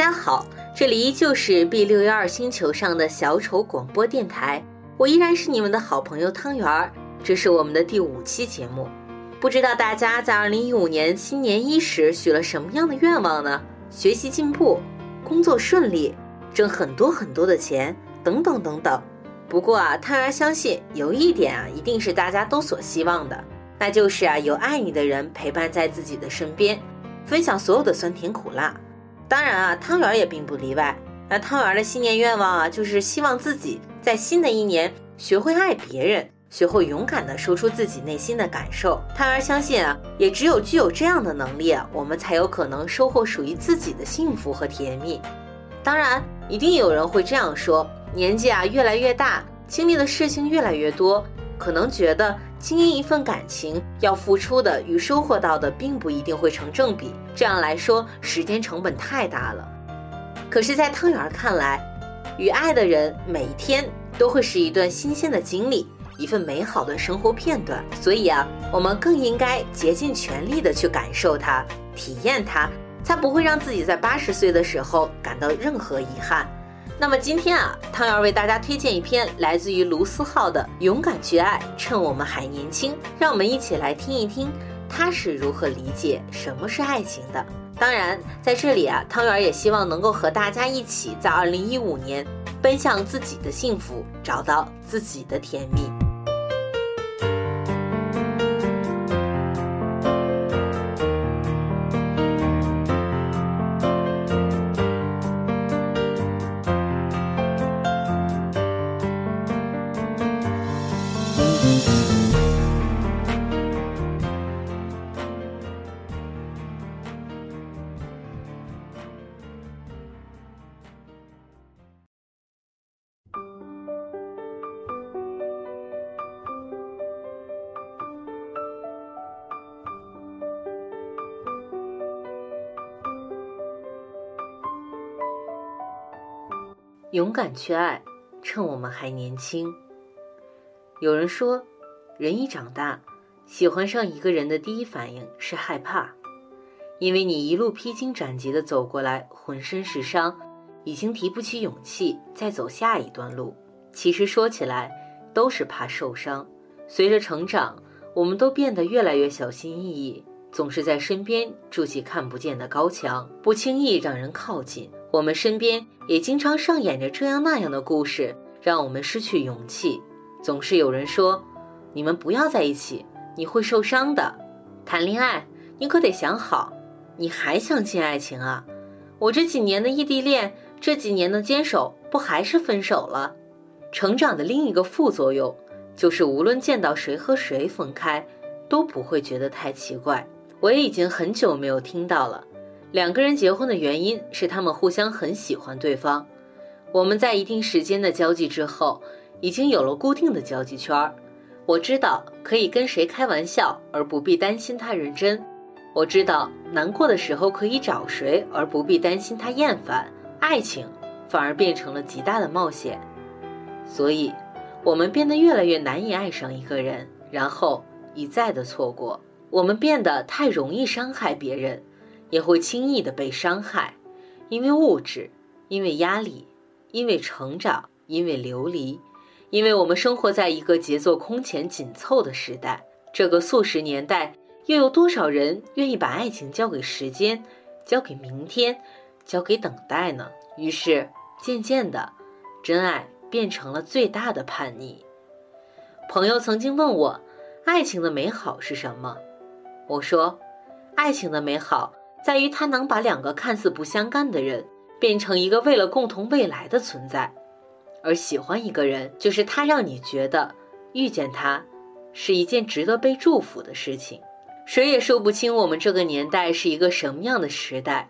大家好，这里依旧是 B 六幺二星球上的小丑广播电台，我依然是你们的好朋友汤圆儿。这是我们的第五期节目，不知道大家在二零一五年新年伊始许了什么样的愿望呢？学习进步，工作顺利，挣很多很多的钱，等等等等。不过啊，汤圆相信有一点啊，一定是大家都所希望的，那就是啊，有爱你的人陪伴在自己的身边，分享所有的酸甜苦辣。当然啊，汤圆也并不例外。那汤圆的新年愿望啊，就是希望自己在新的一年学会爱别人，学会勇敢地说出自己内心的感受。汤圆相信啊，也只有具有这样的能力啊，我们才有可能收获属于自己的幸福和甜蜜。当然，一定有人会这样说：年纪啊越来越大，经历的事情越来越多。可能觉得经营一份感情要付出的与收获到的并不一定会成正比，这样来说时间成本太大了。可是，在汤圆儿看来，与爱的人每一天都会是一段新鲜的经历，一份美好的生活片段。所以啊，我们更应该竭尽全力的去感受它、体验它，才不会让自己在八十岁的时候感到任何遗憾。那么今天啊，汤圆为大家推荐一篇来自于卢思浩的《勇敢去爱，趁我们还年轻》，让我们一起来听一听他是如何理解什么是爱情的。当然，在这里啊，汤圆也希望能够和大家一起，在二零一五年奔向自己的幸福，找到自己的甜蜜。勇敢去爱，趁我们还年轻。有人说，人一长大，喜欢上一个人的第一反应是害怕，因为你一路披荆斩棘的走过来，浑身是伤，已经提不起勇气再走下一段路。其实说起来，都是怕受伤。随着成长，我们都变得越来越小心翼翼，总是在身边筑起看不见的高墙，不轻易让人靠近。我们身边也经常上演着这样那样的故事，让我们失去勇气。总是有人说：“你们不要在一起，你会受伤的。”谈恋爱，你可得想好，你还相信爱情啊？我这几年的异地恋，这几年的坚守，不还是分手了？成长的另一个副作用，就是无论见到谁和谁分开，都不会觉得太奇怪。我也已经很久没有听到了。两个人结婚的原因是他们互相很喜欢对方。我们在一定时间的交际之后，已经有了固定的交际圈儿。我知道可以跟谁开玩笑，而不必担心他认真；我知道难过的时候可以找谁，而不必担心他厌烦。爱情反而变成了极大的冒险，所以，我们变得越来越难以爱上一个人，然后一再的错过。我们变得太容易伤害别人。也会轻易的被伤害，因为物质，因为压力，因为成长，因为流离，因为我们生活在一个节奏空前紧凑的时代。这个速食年代，又有多少人愿意把爱情交给时间，交给明天，交给等待呢？于是，渐渐的，真爱变成了最大的叛逆。朋友曾经问我，爱情的美好是什么？我说，爱情的美好。在于它能把两个看似不相干的人变成一个为了共同未来的存在，而喜欢一个人，就是他让你觉得遇见他是一件值得被祝福的事情。谁也说不清我们这个年代是一个什么样的时代，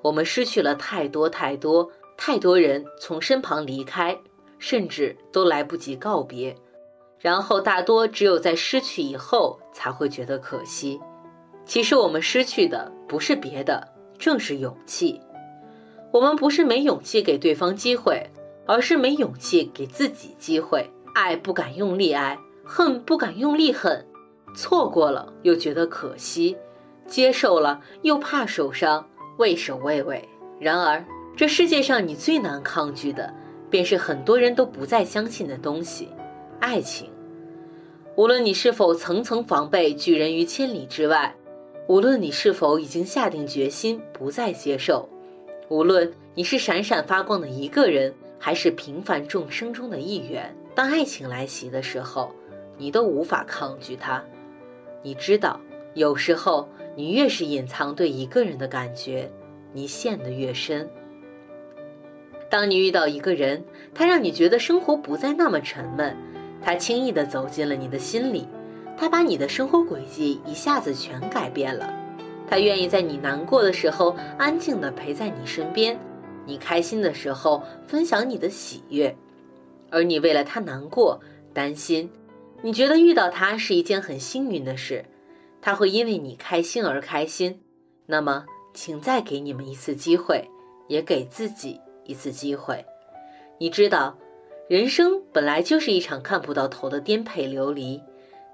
我们失去了太多太多太多人从身旁离开，甚至都来不及告别，然后大多只有在失去以后才会觉得可惜。其实我们失去的不是别的，正是勇气。我们不是没勇气给对方机会，而是没勇气给自己机会。爱不敢用力爱，恨不敢用力恨，错过了又觉得可惜，接受了又怕受伤，畏首畏尾。然而，这世界上你最难抗拒的，便是很多人都不再相信的东西——爱情。无论你是否层层防备，拒人于千里之外；无论你是否已经下定决心不再接受；无论你是闪闪发光的一个人，还是平凡众生中的一员，当爱情来袭的时候，你都无法抗拒它。你知道，有时候你越是隐藏对一个人的感觉，你陷得越深。当你遇到一个人，他让你觉得生活不再那么沉闷。他轻易地走进了你的心里，他把你的生活轨迹一下子全改变了。他愿意在你难过的时候安静的陪在你身边，你开心的时候分享你的喜悦，而你为了他难过、担心，你觉得遇到他是一件很幸运的事。他会因为你开心而开心。那么，请再给你们一次机会，也给自己一次机会。你知道。人生本来就是一场看不到头的颠沛流离，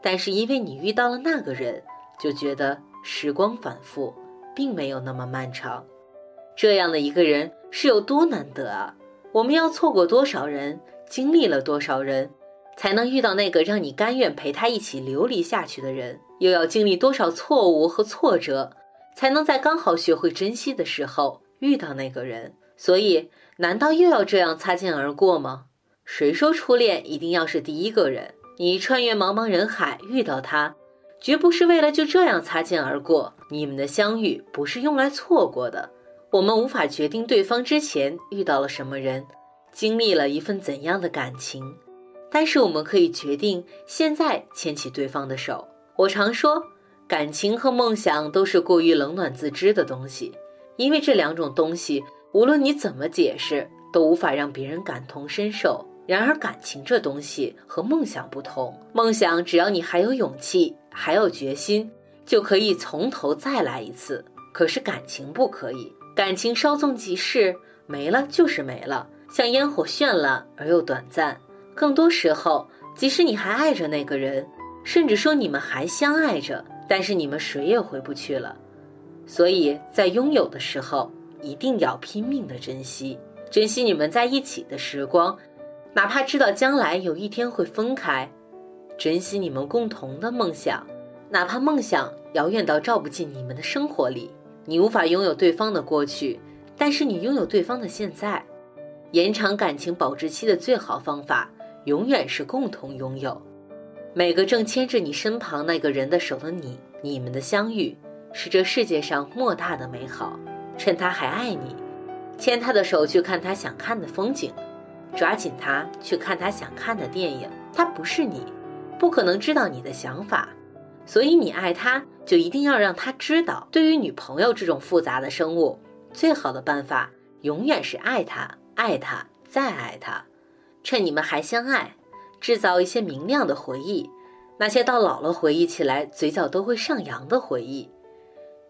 但是因为你遇到了那个人，就觉得时光反复，并没有那么漫长。这样的一个人是有多难得啊！我们要错过多少人，经历了多少人，才能遇到那个让你甘愿陪他一起流离下去的人？又要经历多少错误和挫折，才能在刚好学会珍惜的时候遇到那个人？所以，难道又要这样擦肩而过吗？谁说初恋一定要是第一个人？你穿越茫茫人海遇到他，绝不是为了就这样擦肩而过。你们的相遇不是用来错过的。我们无法决定对方之前遇到了什么人，经历了一份怎样的感情，但是我们可以决定现在牵起对方的手。我常说，感情和梦想都是过于冷暖自知的东西，因为这两种东西，无论你怎么解释，都无法让别人感同身受。然而，感情这东西和梦想不同。梦想，只要你还有勇气，还有决心，就可以从头再来一次。可是感情不可以，感情稍纵即逝，没了就是没了，像烟火绚烂而又短暂。更多时候，即使你还爱着那个人，甚至说你们还相爱着，但是你们谁也回不去了。所以在拥有的时候，一定要拼命的珍惜，珍惜你们在一起的时光。哪怕知道将来有一天会分开，珍惜你们共同的梦想，哪怕梦想遥远到照不进你们的生活里。你无法拥有对方的过去，但是你拥有对方的现在。延长感情保质期的最好方法，永远是共同拥有。每个正牵着你身旁那个人的手的你，你们的相遇是这世界上莫大的美好。趁他还爱你，牵他的手去看他想看的风景。抓紧他去看他想看的电影，他不是你，不可能知道你的想法，所以你爱他就一定要让他知道。对于女朋友这种复杂的生物，最好的办法永远是爱他，爱他，再爱他。趁你们还相爱，制造一些明亮的回忆，那些到老了回忆起来嘴角都会上扬的回忆。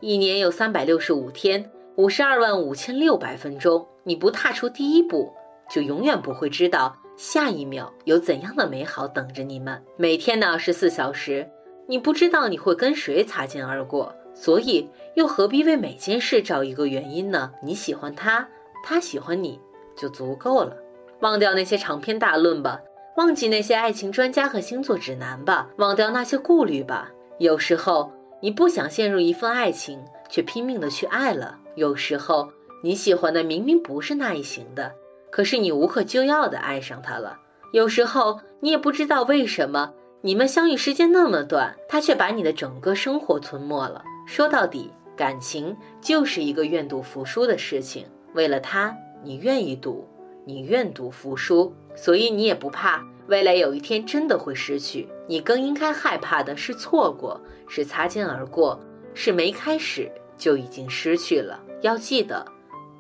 一年有三百六十五天，五十二万五千六百分钟，你不踏出第一步。就永远不会知道下一秒有怎样的美好等着你们。每天的二十四小时，你不知道你会跟谁擦肩而过，所以又何必为每件事找一个原因呢？你喜欢他，他喜欢你，就足够了。忘掉那些长篇大论吧，忘记那些爱情专家和星座指南吧，忘掉那些顾虑吧。有时候你不想陷入一份爱情，却拼命的去爱了；有时候你喜欢的明明不是那一型的。可是你无可救药的爱上他了。有时候你也不知道为什么，你们相遇时间那么短，他却把你的整个生活吞没了。说到底，感情就是一个愿赌服输的事情。为了他，你愿意赌，你愿赌服输，所以你也不怕未来有一天真的会失去。你更应该害怕的是错过，是擦肩而过，是没开始就已经失去了。要记得。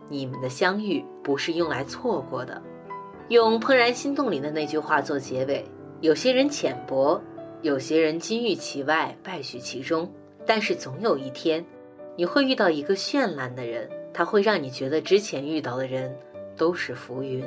你们的相遇不是用来错过的。用《怦然心动》里的那句话做结尾：有些人浅薄，有些人金玉其外，败絮其中。但是总有一天，你会遇到一个绚烂的人，他会让你觉得之前遇到的人都是浮云。